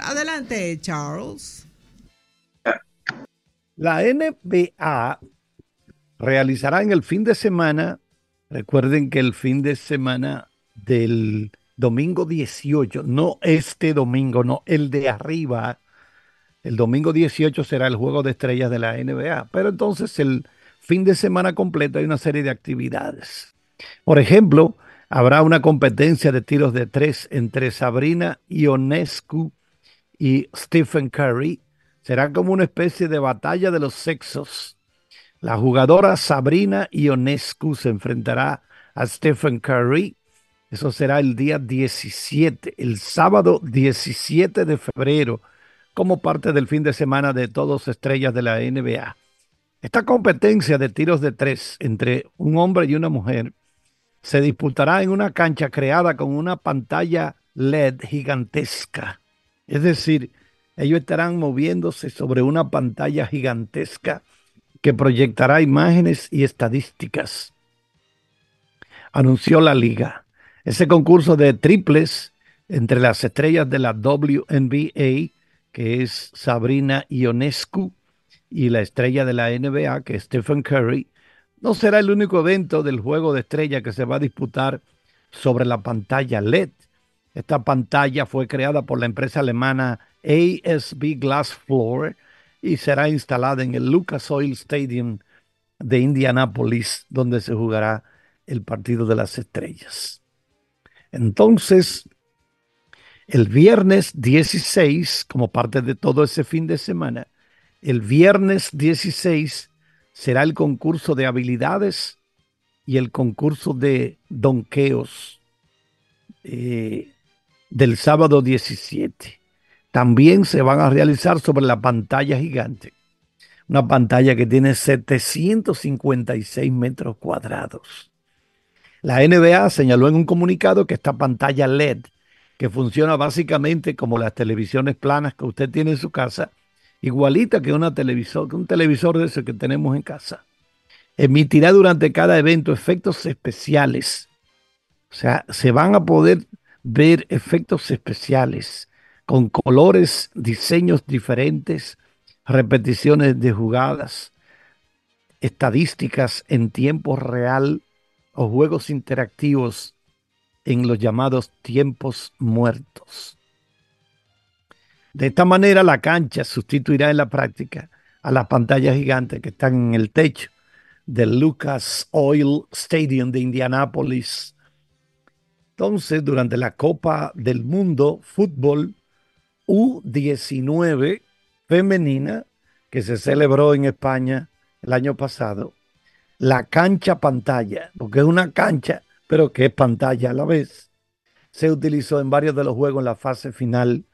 Adelante, Charles. La NBA realizará en el fin de semana, recuerden que el fin de semana del domingo 18, no este domingo, no el de arriba, el domingo 18 será el juego de estrellas de la NBA, pero entonces el fin de semana completo hay una serie de actividades. Por ejemplo, habrá una competencia de tiros de tres entre Sabrina Ionescu y Stephen Curry. Será como una especie de batalla de los sexos. La jugadora Sabrina Ionescu se enfrentará a Stephen Curry. Eso será el día 17, el sábado 17 de febrero como parte del fin de semana de todos estrellas de la NBA. Esta competencia de tiros de tres entre un hombre y una mujer se disputará en una cancha creada con una pantalla LED gigantesca. Es decir, ellos estarán moviéndose sobre una pantalla gigantesca que proyectará imágenes y estadísticas. Anunció la liga. Ese concurso de triples entre las estrellas de la WNBA que es Sabrina Ionescu, y la estrella de la NBA, que es Stephen Curry, no será el único evento del juego de estrella que se va a disputar sobre la pantalla LED. Esta pantalla fue creada por la empresa alemana ASB Glass Floor y será instalada en el Lucas Oil Stadium de Indianapolis, donde se jugará el partido de las estrellas. Entonces, el viernes 16, como parte de todo ese fin de semana, el viernes 16 será el concurso de habilidades y el concurso de donqueos eh, del sábado 17. También se van a realizar sobre la pantalla gigante. Una pantalla que tiene 756 metros cuadrados. La NBA señaló en un comunicado que esta pantalla LED que funciona básicamente como las televisiones planas que usted tiene en su casa, igualita que, una televisor, que un televisor de ese que tenemos en casa. Emitirá durante cada evento efectos especiales. O sea, se van a poder ver efectos especiales con colores, diseños diferentes, repeticiones de jugadas, estadísticas en tiempo real o juegos interactivos en los llamados tiempos muertos. De esta manera la cancha sustituirá en la práctica a las pantallas gigantes que están en el techo del Lucas Oil Stadium de Indianápolis. Entonces, durante la Copa del Mundo Fútbol U19 femenina que se celebró en España el año pasado, la cancha pantalla, porque es una cancha pero que es pantalla a la vez, se utilizó en varios de los juegos en la fase final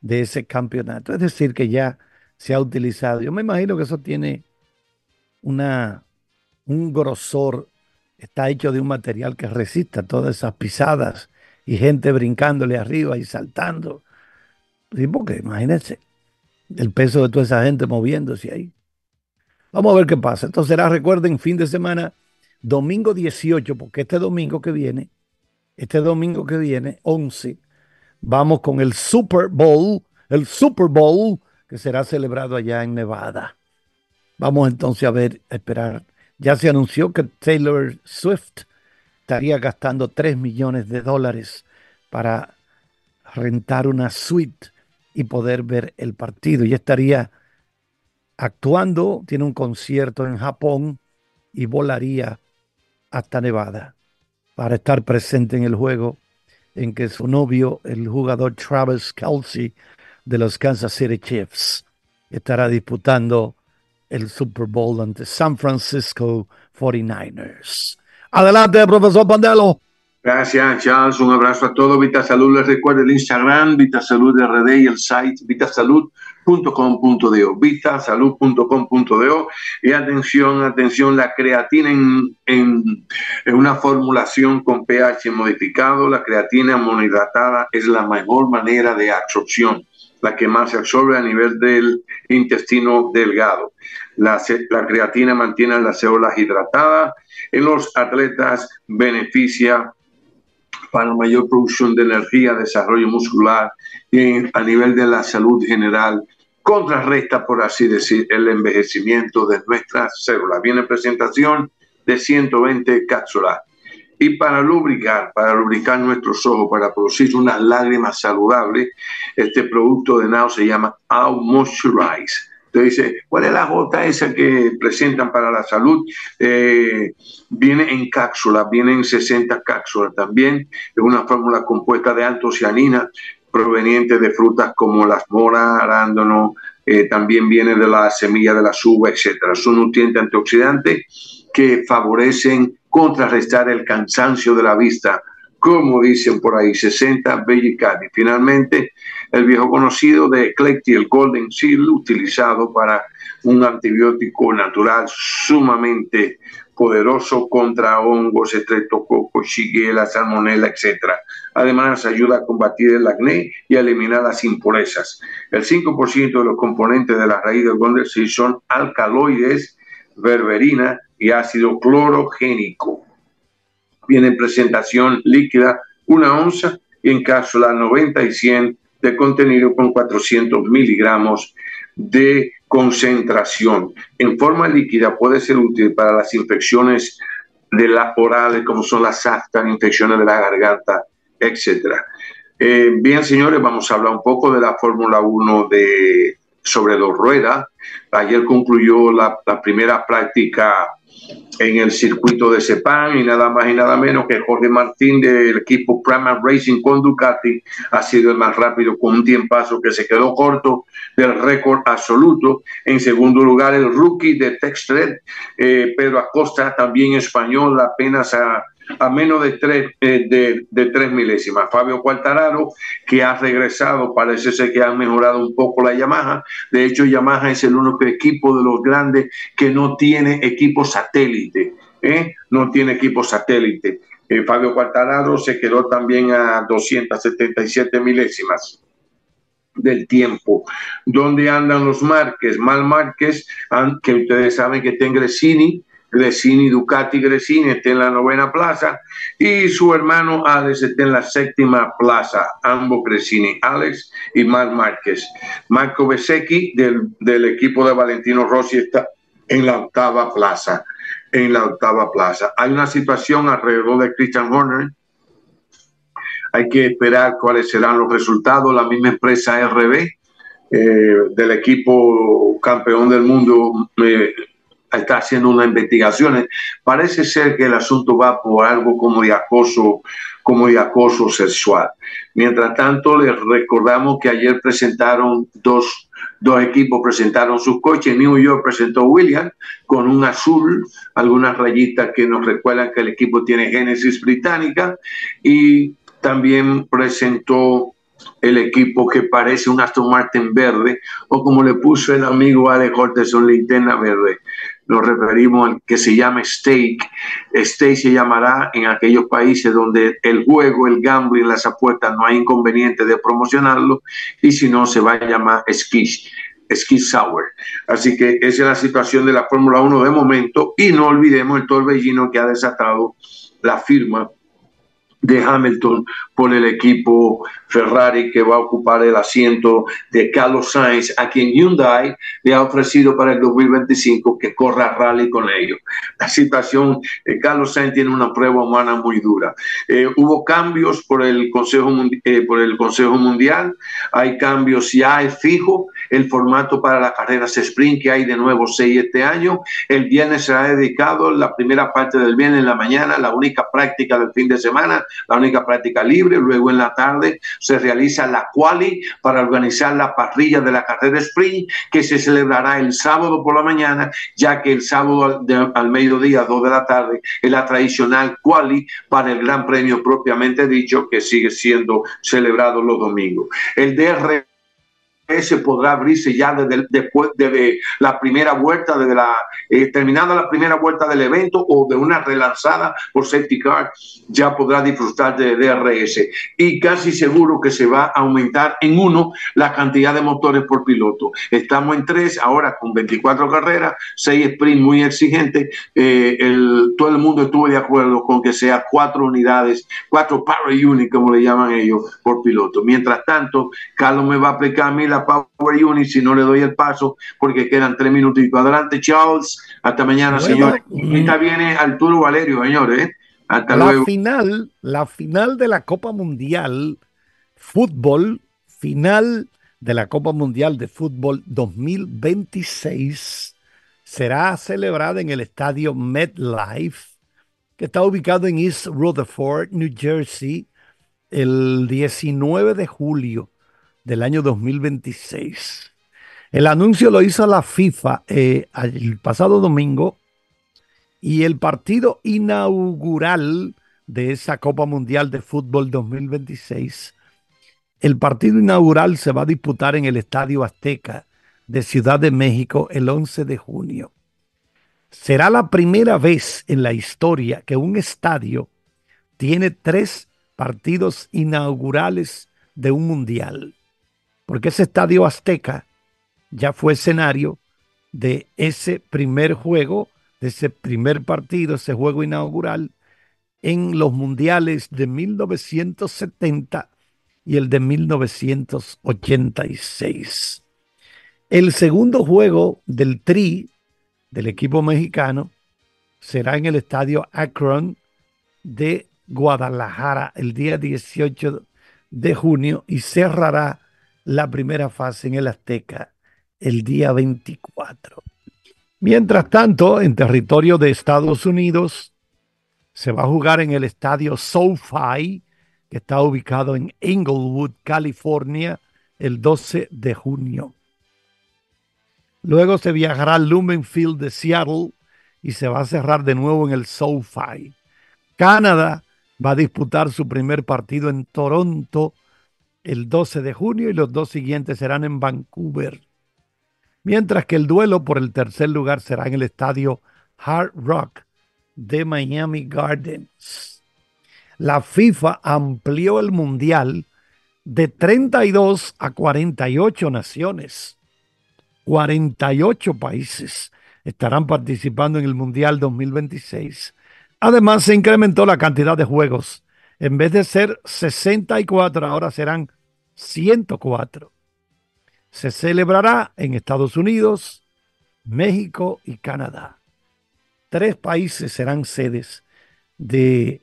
de ese campeonato. Es decir, que ya se ha utilizado. Yo me imagino que eso tiene una, un grosor, está hecho de un material que resista todas esas pisadas y gente brincándole arriba y saltando. Sí, porque imagínense el peso de toda esa gente moviéndose ahí. Vamos a ver qué pasa. Entonces será, recuerden, fin de semana domingo 18, porque este domingo que viene, este domingo que viene, 11, vamos con el Super Bowl, el Super Bowl que será celebrado allá en Nevada. Vamos entonces a ver, a esperar. Ya se anunció que Taylor Swift estaría gastando 3 millones de dólares para rentar una suite y poder ver el partido. Y estaría actuando, tiene un concierto en Japón y volaría hasta Nevada para estar presente en el juego en que su novio, el jugador Travis Kelsey de los Kansas City Chiefs, estará disputando el Super Bowl ante San Francisco 49ers. Adelante, profesor Pandelo. Gracias, Charles. Un abrazo a todos. Vita Salud les recuerda el Instagram, Vita Salud RD y el site vitasalud.com.do, vitasalud.com.do. Y atención, atención, la creatina en, en, en, una formulación con pH modificado, la creatina monohidratada es la mejor manera de absorción, la que más se absorbe a nivel del intestino delgado. La, creatina mantiene las células hidratadas. En los atletas beneficia para mayor producción de energía, desarrollo muscular y a nivel de la salud general, contrarresta, por así decir, el envejecimiento de nuestras células. Viene presentación de 120 cápsulas. Y para lubricar, para lubricar nuestros ojos, para producir unas lágrimas saludables, este producto de Now se llama Out Moisturize. Entonces ¿cuál es la gota esa que presentan para la salud? Eh, viene en cápsulas, viene en 60 cápsulas también. Es una fórmula compuesta de antocianina proveniente de frutas como las moras, arándano, eh, también viene de la semilla de la uva, etcétera. Son nutrientes antioxidantes que favorecen contrarrestar el cansancio de la vista, como dicen por ahí, 60 Bellicati. Finalmente, el viejo conocido de Eclecti, el Golden Seal, utilizado para un antibiótico natural sumamente poderoso contra hongos, estreptococcus, shigella, salmonella, etc. Además, ayuda a combatir el acné y a eliminar las impurezas. El 5% de los componentes de la raíz del Golden Seal son alcaloides, berberina, y ácido clorogénico. Viene en presentación líquida una onza y en cápsula 90 y 100 de contenido con 400 miligramos de concentración. En forma líquida puede ser útil para las infecciones de las orales, como son las aftas, infecciones de la garganta, etc. Eh, bien, señores, vamos a hablar un poco de la Fórmula 1 de sobre dos ruedas. Ayer concluyó la, la primera práctica en el circuito de Sepang y nada más y nada menos que Jorge Martín del equipo Prima Racing con Ducati ha sido el más rápido con un tiempazo que se quedó corto del récord absoluto. En segundo lugar, el rookie de Textred, eh, Pedro Acosta, también español, apenas a a menos de tres, eh, de, tres milésimas. Fabio Cuartararo, que ha regresado, parece ser que ha mejorado un poco la Yamaha. De hecho, Yamaha es el único equipo de los grandes que no tiene equipo satélite. ¿eh? No tiene equipo satélite. Eh, Fabio Cuartararo se quedó también a 277 milésimas del tiempo. ¿Dónde andan los Márquez? Mal Márquez, que ustedes saben que está Gresini, Gresini, Ducati Gresini está en la novena plaza y su hermano Alex está en la séptima plaza, ambos Gresini, Alex y Marc Márquez. Marco Besecchi del, equipo de Valentino Rossi está en la octava plaza, en la octava plaza. Hay una situación alrededor de Christian Horner, hay que esperar cuáles serán los resultados. La misma empresa RB eh, del equipo campeón del mundo eh, está haciendo unas investigaciones. Parece ser que el asunto va por algo como de acoso, como acoso sexual. Mientras tanto, les recordamos que ayer presentaron dos, dos equipos, presentaron sus coches. New York presentó William con un azul, algunas rayitas que nos recuerdan que el equipo tiene génesis británica y también presentó el equipo que parece un Aston Martin verde, o como le puso el amigo Alex son linterna verde nos referimos al que se llama stake. Stake se llamará en aquellos países donde el juego, el gambling, las apuestas no hay inconveniente de promocionarlo y si no se va a llamar ski, ski sour. Así que esa es la situación de la Fórmula 1 de momento y no olvidemos el torbellino que ha desatado la firma de Hamilton por el equipo Ferrari que va a ocupar el asiento de Carlos Sainz, a quien Hyundai le ha ofrecido para el 2025 que corra rally con ellos. La situación, eh, Carlos Sainz tiene una prueba humana muy dura. Eh, hubo cambios por el, Consejo, eh, por el Consejo Mundial, hay cambios ya es fijo el formato para las carreras sprint que hay de nuevo seis este año. El viernes será dedicado la primera parte del viernes en la mañana, la única práctica del fin de semana, la única práctica libre. Luego en la tarde se realiza la quali para organizar la parrilla de la carrera sprint que se celebrará el sábado por la mañana, ya que el sábado al, mediodía, dos de la tarde, es la tradicional quali para el Gran Premio propiamente dicho que sigue siendo celebrado los domingos. El DR ese podrá abrirse ya desde después de la primera vuelta, desde la eh, terminada la primera vuelta del evento o de una relanzada por safety car, ya podrá disfrutar de DRS. Y casi seguro que se va a aumentar en uno la cantidad de motores por piloto. Estamos en tres, ahora con 24 carreras, seis sprint muy exigentes. Eh, el, todo el mundo estuvo de acuerdo con que sea cuatro unidades, cuatro power units, como le llaman ellos, por piloto. Mientras tanto, Carlos me va a aplicar a mí la power unit si no le doy el paso, porque quedan tres minutitos. Adelante, Charles. Hasta mañana, señores. Ahorita viene Arturo Valerio, señores. ¿eh? Hasta la luego. final, la final de la Copa Mundial Fútbol, final de la Copa Mundial de Fútbol 2026 será celebrada en el estadio MetLife, que está ubicado en East Rutherford, New Jersey, el 19 de julio del año 2026. El anuncio lo hizo la FIFA eh, el pasado domingo y el partido inaugural de esa Copa Mundial de Fútbol 2026, el partido inaugural se va a disputar en el Estadio Azteca de Ciudad de México el 11 de junio. Será la primera vez en la historia que un estadio tiene tres partidos inaugurales de un mundial, porque ese estadio azteca ya fue escenario de ese primer juego, de ese primer partido, ese juego inaugural en los mundiales de 1970 y el de 1986. El segundo juego del Tri del equipo mexicano será en el estadio Akron de Guadalajara el día 18 de junio y cerrará la primera fase en el Azteca el día 24. Mientras tanto, en territorio de Estados Unidos, se va a jugar en el estadio SoFi, que está ubicado en Inglewood, California, el 12 de junio. Luego se viajará al Lumenfield de Seattle y se va a cerrar de nuevo en el SoFi. Canadá va a disputar su primer partido en Toronto el 12 de junio y los dos siguientes serán en Vancouver. Mientras que el duelo por el tercer lugar será en el estadio Hard Rock de Miami Gardens. La FIFA amplió el mundial de 32 a 48 naciones. 48 países estarán participando en el Mundial 2026. Además, se incrementó la cantidad de juegos. En vez de ser 64, ahora serán 104. Se celebrará en Estados Unidos, México y Canadá. Tres países serán sedes de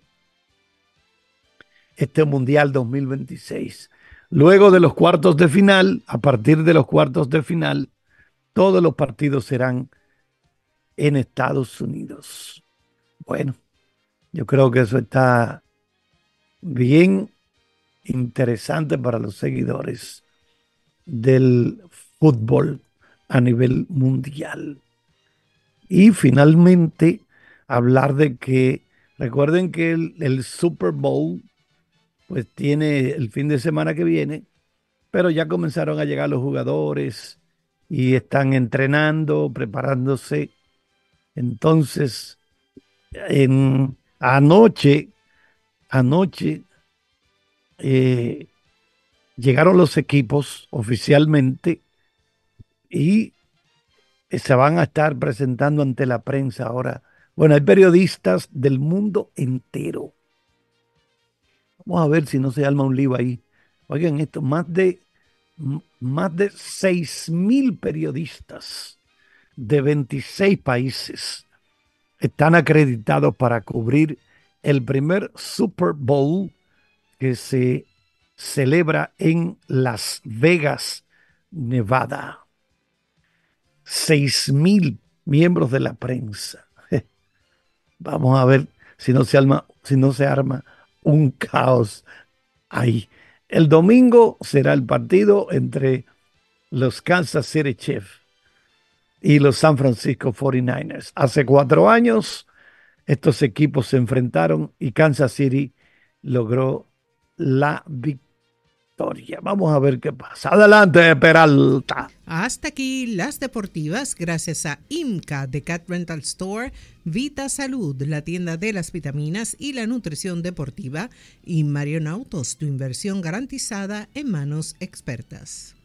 este Mundial 2026. Luego de los cuartos de final, a partir de los cuartos de final, todos los partidos serán en Estados Unidos. Bueno, yo creo que eso está bien interesante para los seguidores del fútbol a nivel mundial. Y finalmente, hablar de que, recuerden que el, Super Bowl, pues tiene el fin de semana que viene, pero ya comenzaron a llegar los jugadores, y están entrenando, preparándose. Entonces, en, anoche, anoche eh, llegaron los equipos oficialmente y se van a estar presentando ante la prensa ahora. Bueno, hay periodistas del mundo entero. Vamos a ver si no se arma un lío ahí. Oigan, esto, más de más de 6.000 periodistas de 26 países están acreditados para cubrir el primer Super Bowl que se celebra en Las Vegas, Nevada. 6.000 miembros de la prensa. Vamos a ver si no se arma, si no se arma un caos ahí. El domingo será el partido entre los Kansas City Chiefs y los San Francisco 49ers. Hace cuatro años estos equipos se enfrentaron y Kansas City logró la victoria. Vamos a ver qué pasa. Adelante, Peralta. Hasta aquí las deportivas, gracias a IMCA de Cat Rental Store, Vita Salud, la tienda de las vitaminas y la nutrición deportiva, y Marion Autos, tu inversión garantizada en manos expertas.